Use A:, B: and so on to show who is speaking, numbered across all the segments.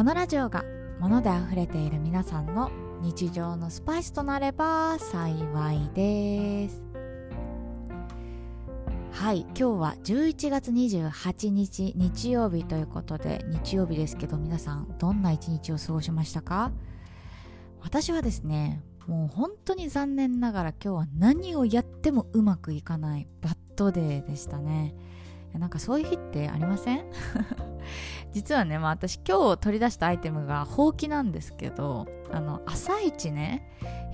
A: このラジオが物であふれている皆さんの日常のスパイスとなれば幸いです。はい今日は11月28日日曜日ということで日曜日ですけど皆さんどんな一日を過ごしましたか？私はですねもう本当に残念ながら今日は何をやってもうまくいかないバッドデーでしたね。なんかそういう日ってありません？実はね、まあ、私今日取り出したアイテムがほうきなんですけどあの朝一ね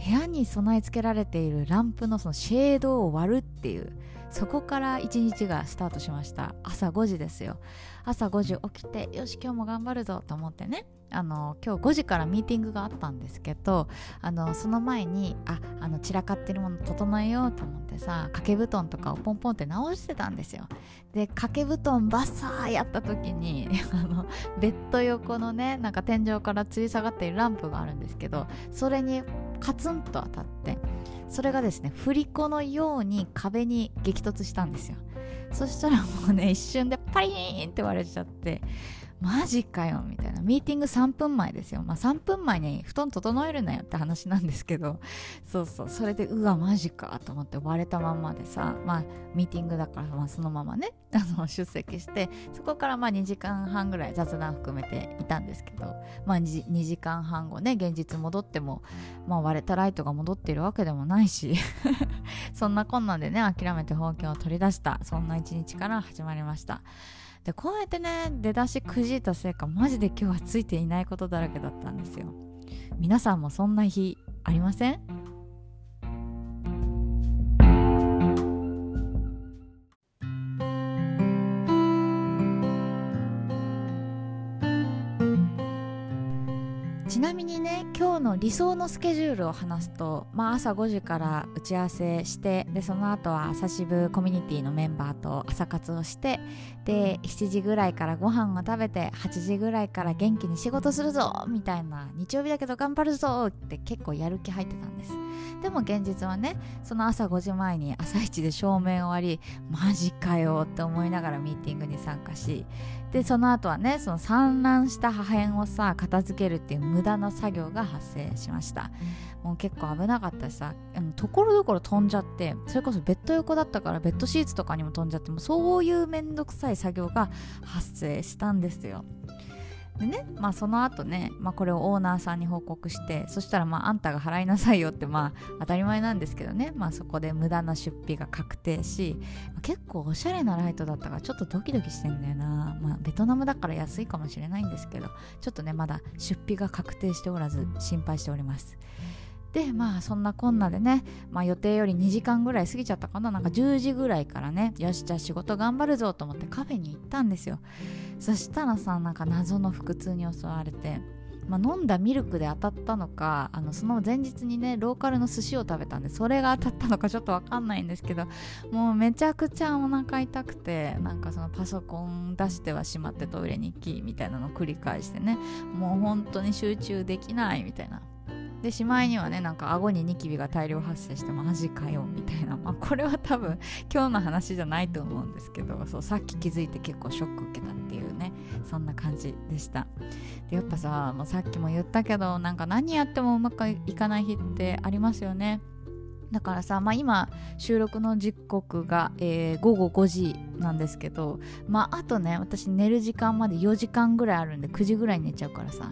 A: 部屋に備え付けられているランプのそのシェードを割るっていうそこから一日がスタートしました。朝5時ですよ。朝5時起きてよし今日も頑張るぞと思ってね。あの今日5時からミーティングがあったんですけどあのその前にああの散らかってるもの整えようと思ってさ掛け布団とかをポンポンって直してたんですよ。で掛け布団バッサーやった時に あのベッド横のねなんか天井から吊り下がっているランプがあるんですけどそれにカツンと当たってそれがですね振り子のように壁に激つしたんですよ。そしたらもうね一瞬でパリーンって割れちゃってマジかよみたいな。ミーティング3分前ですよ。まあ3分前に布団整えるなよって話なんですけど。そうそう。それでうわマジかと思って割れたまんまでさまあミーティングだから、まあ、そのままね あの出席してそこからまあ2時間半ぐらい雑談含めていたんですけどまあ 2, 2時間半後ね現実戻っても、まあ、割れたライトが戻っているわけでもないし そんなこんなんでね諦めてほうきを取り出したそんな一日から始まりました。でこうやってね出だしくじいたせいかマジで今日はついていないことだらけだったんですよ。皆さんもそんな日ありません？理想のスケジュールを話すと、まあ、朝5時から打ち合わせしてでその後は朝渋コミュニティのメンバーと朝活をしてで7時ぐらいからご飯を食べて8時ぐらいから元気に仕事するぞみたいな日曜日だけど頑張るぞって結構やる気入ってたんです。でも現実はねその朝5時前に朝一で照明を割りマジかよって思いながらミーティングに参加しでその後はねその散乱した破片をさ片付けるっていう無駄な作業が発生しました。もう結構危なかったしさところどころ飛んじゃってそれこそベッド横だったからベッドシーツとかにも飛んじゃってもそういうめんどくさい作業が発生したんですよ。でね、まあその後ね、まあこれをオーナーさんに報告して、そしたらまああんたが払いなさいよってまあ当たり前なんですけどね、まあそこで無駄な出費が確定し、結構おしゃれなライトだったからちょっとドキドキしてんだよな。まあベトナムだから安いかもしれないんですけど、ちょっとねまだ出費が確定しておらず心配しております。でまあそんなこんなでね、まあ、予定より2時間ぐらい過ぎちゃったかな。なんか10時ぐらいからねよしじゃあ仕事頑張るぞと思ってカフェに行ったんですよ。そしたらさなんか謎の腹痛に襲われてまあ、飲んだミルクで当たったのかあのその前日にねローカルの寿司を食べたんでそれが当たったのか ちょっと分かんないんですけどもうめちゃくちゃお腹痛くてなんかそのパソコン出してはしまってトイレに行きみたいなのを繰り返してねもう本当に集中できないみたいなでしまいにはねなんか顎にニキビが大量発生してマジかよみたいな、まあ、これは多分今日の話じゃないと思うんですけどそうさっき気づいて結構ショック受けたっていうねそんな感じでした。でやっぱさもうさっきも言ったけどなんか何やってもうまくいかない日ってありますよね。だからさ、まあ、今収録の時刻が、えー、午後5時なんですけど、まあ、あとね私寝る時間まで4時間ぐらいあるんで9時ぐらい寝ちゃうからさ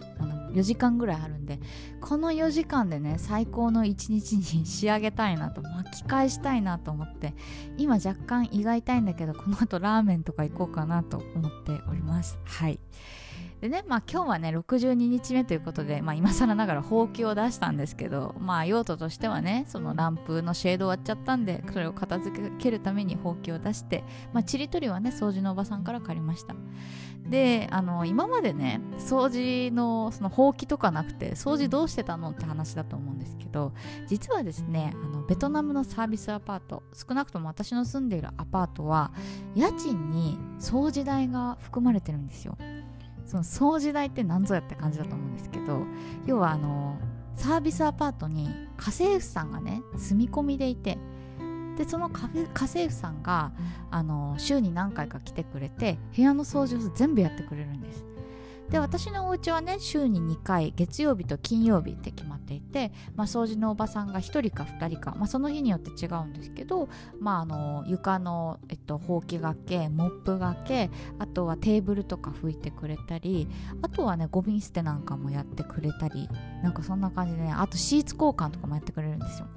A: 4時間ぐらいあるんでこの4時間でね最高の一日に仕上げたいなと巻き返したいなと思って今若干胃が痛いんだけどこの後ラーメンとか行こうかなと思っております。はい。でね、まあ今日はね、62日目ということで、まあ今更ながらほうきを出したんですけど、まあ用途としてはね、そのランプのシェード終わっちゃったんで、それを片付けるためにほうきを出して、まあちりとりはね、掃除のおばさんから借りました。で、あの、今までね、掃除の、そのほうきとかなくて、掃除どうしてたのって話だと思うんですけど、実はですね、あの、ベトナムのサービスアパート、少なくとも私の住んでいるアパートは、家賃に掃除代が含まれてるんですよ。その掃除代って何ぞやって感じだと思うんですけど要はあのサービスアパートに家政婦さんがね住み込みでいてでその家政婦さんがあの週に何回か来てくれて部屋の掃除を全部やってくれるんです。で私のお家はね週に2回月曜日と金曜日って決まっていて、まあ、掃除のおばさんが1人か2人か、まあ、その日によって違うんですけど、まあ、あの床の、えっと、ほうきがけモップがけあとはテーブルとか拭いてくれたりあとはねゴミ捨てなんかもやってくれたりなんかそんな感じでねあとシーツ交換とかもやってくれるんですよ。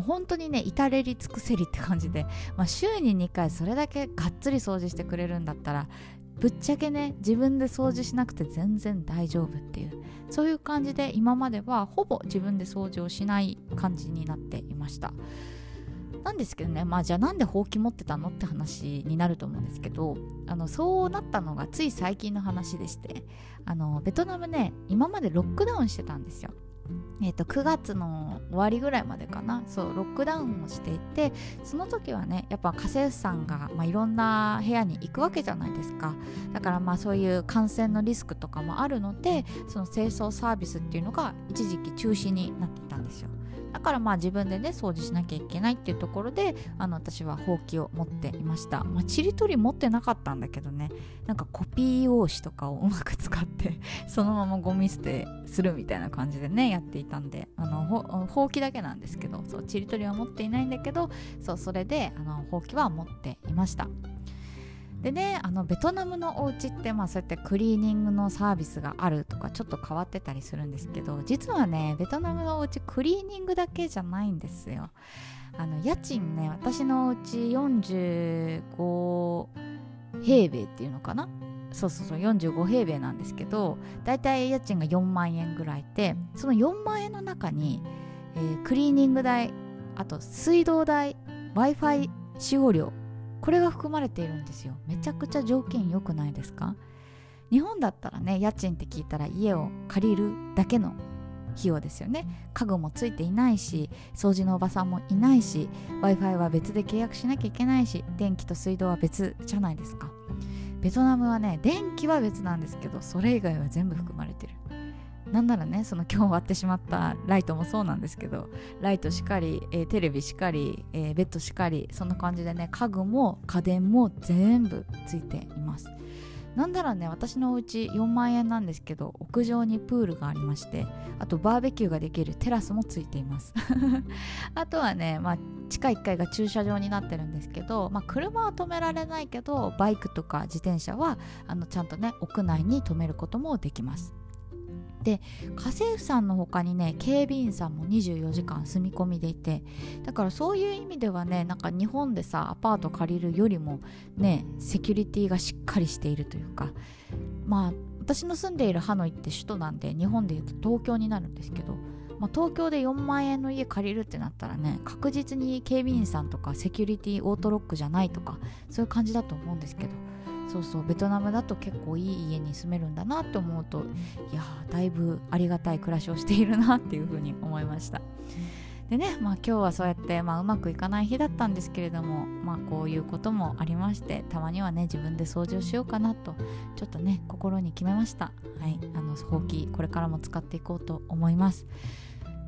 A: 本当にね至れり尽くせりって感じで、まあ、週に2回それだけがっつり掃除してくれるんだったらぶっちゃけね自分で掃除しなくて全然大丈夫っていうそういう感じで今まではほぼ自分で掃除をしない感じになっていました。なんですけどねまあじゃあなんでほうき持ってたのって話になると思うんですけどあのそうなったのがつい最近の話でしてあのベトナムね今までロックダウンしてたんですよ。えーと、9月の終わりぐらいまでかな。そうロックダウンをしていてその時はねやっぱ家政婦さんが、まあ、いろんな部屋に行くわけじゃないですか。だからまあそういう感染のリスクとかもあるのでその清掃サービスっていうのが一時期中止になっていたんですよ。だからまあ自分でね掃除しなきゃいけないっていうところであの私はほうきを持っていました、まあ、ちりとり持ってなかったんだけどねなんかコピー用紙とかをうまく使ってそのままゴミ捨てするみたいな感じでねやっていたんであのほうきだけなんですけどそうちりとりは持っていないんだけどそうそれであのほうきは持っていました。でねあのベトナムのお家ってまあそうやってクリーニングのサービスがあるとかちょっと変わってたりするんですけど実はねベトナムのお家クリーニングだけじゃないんですよ。あの家賃ね私のお家45平米っていうのかな？そうそうそう45平米なんですけどだいたい家賃が4万円ぐらいでその4万円の中に、えー、クリーニング代あと水道代 w i f i 使用料これが含まれているんですよ。めちゃくちゃ条件良くないですか？日本だったらね家賃って聞いたら家を借りるだけの費用ですよね。家具もついていないし掃除のおばさんもいないし w i f i は別で契約しなきゃいけないし電気と水道は別じゃないですか。ベトナムはね電気は別なんですけどそれ以外は全部含まれてる。なんならねその今日割ってしまったライトもそうなんですけどライトしかり、えー、テレビしかり、えー、ベッドしかりそんな感じでね家具も家電も全部ついています。なんならね私のお家4万円なんですけど屋上にプールがありましてあとバーベキューができるテラスもついています。あとはね、まあ、地下1階が駐車場になってるんですけど、まあ、車は止められないけどバイクとか自転車はあのちゃんとね屋内に止めることもできます。で家政婦さんの他にね警備員さんも24時間住み込みでいてだからそういう意味ではねなんか日本でさアパート借りるよりもねセキュリティがしっかりしているというかまあ私の住んでいるハノイって首都なんで日本でいうと東京になるんですけど、まあ、東京で4万円の家借りるってなったらね確実に警備員さんとかセキュリティオートロックじゃないとかそういう感じだと思うんですけどそうそうベトナムだと結構いい家に住めるんだなって思うといやだいぶありがたい暮らしをしているなっていうふうに思いました。でね、まあ、今日はそうやって、まあ、うまくいかない日だったんですけれども、まあ、こういうこともありましてたまにはね自分で掃除をしようかなとちょっとね心に決めました。はいあのほうきこれからも使っていこうと思います。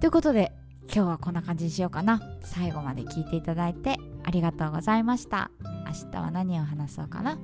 A: ということで今日はこんな感じにしようかな。最後まで聞いていただいてありがとうございました。明日は何を話そうかな？